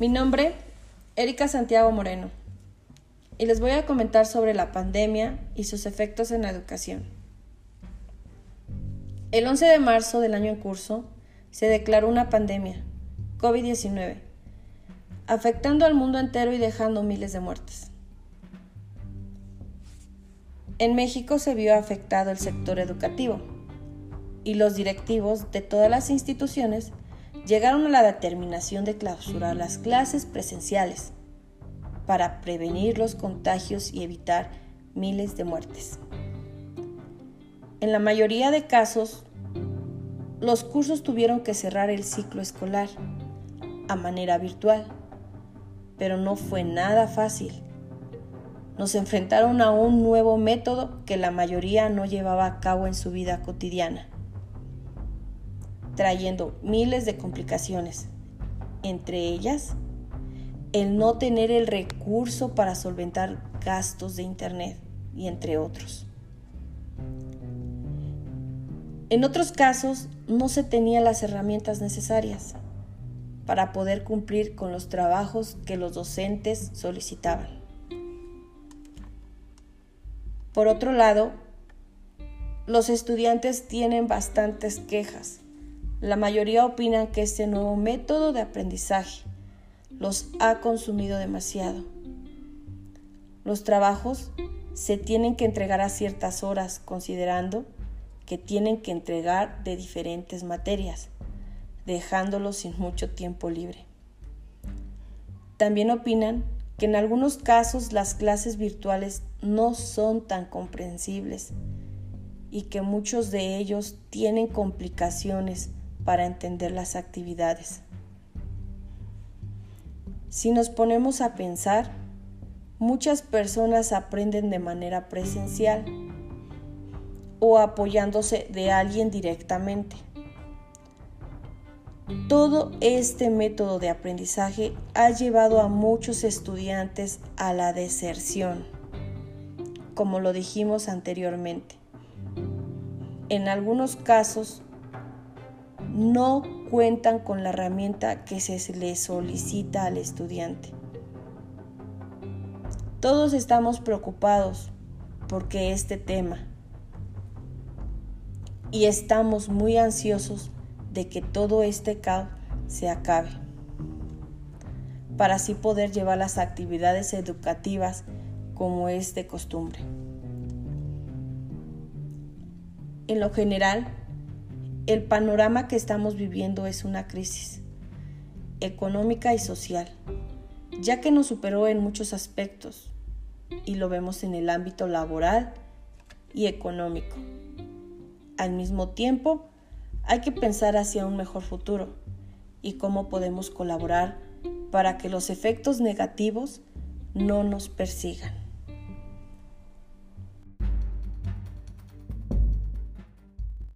Mi nombre, Erika Santiago Moreno, y les voy a comentar sobre la pandemia y sus efectos en la educación. El 11 de marzo del año en curso se declaró una pandemia, COVID-19, afectando al mundo entero y dejando miles de muertes. En México se vio afectado el sector educativo y los directivos de todas las instituciones llegaron a la determinación de clausurar las clases presenciales para prevenir los contagios y evitar miles de muertes. En la mayoría de casos, los cursos tuvieron que cerrar el ciclo escolar a manera virtual, pero no fue nada fácil. Nos enfrentaron a un nuevo método que la mayoría no llevaba a cabo en su vida cotidiana trayendo miles de complicaciones, entre ellas el no tener el recurso para solventar gastos de Internet y entre otros. En otros casos no se tenían las herramientas necesarias para poder cumplir con los trabajos que los docentes solicitaban. Por otro lado, los estudiantes tienen bastantes quejas la mayoría opinan que este nuevo método de aprendizaje los ha consumido demasiado. Los trabajos se tienen que entregar a ciertas horas considerando que tienen que entregar de diferentes materias, dejándolos sin mucho tiempo libre. También opinan que en algunos casos las clases virtuales no son tan comprensibles y que muchos de ellos tienen complicaciones para entender las actividades. Si nos ponemos a pensar, muchas personas aprenden de manera presencial o apoyándose de alguien directamente. Todo este método de aprendizaje ha llevado a muchos estudiantes a la deserción, como lo dijimos anteriormente. En algunos casos, no cuentan con la herramienta que se les solicita al estudiante. Todos estamos preocupados porque este tema y estamos muy ansiosos de que todo este caos se acabe para así poder llevar las actividades educativas como es de costumbre. En lo general, el panorama que estamos viviendo es una crisis económica y social, ya que nos superó en muchos aspectos y lo vemos en el ámbito laboral y económico. Al mismo tiempo, hay que pensar hacia un mejor futuro y cómo podemos colaborar para que los efectos negativos no nos persigan.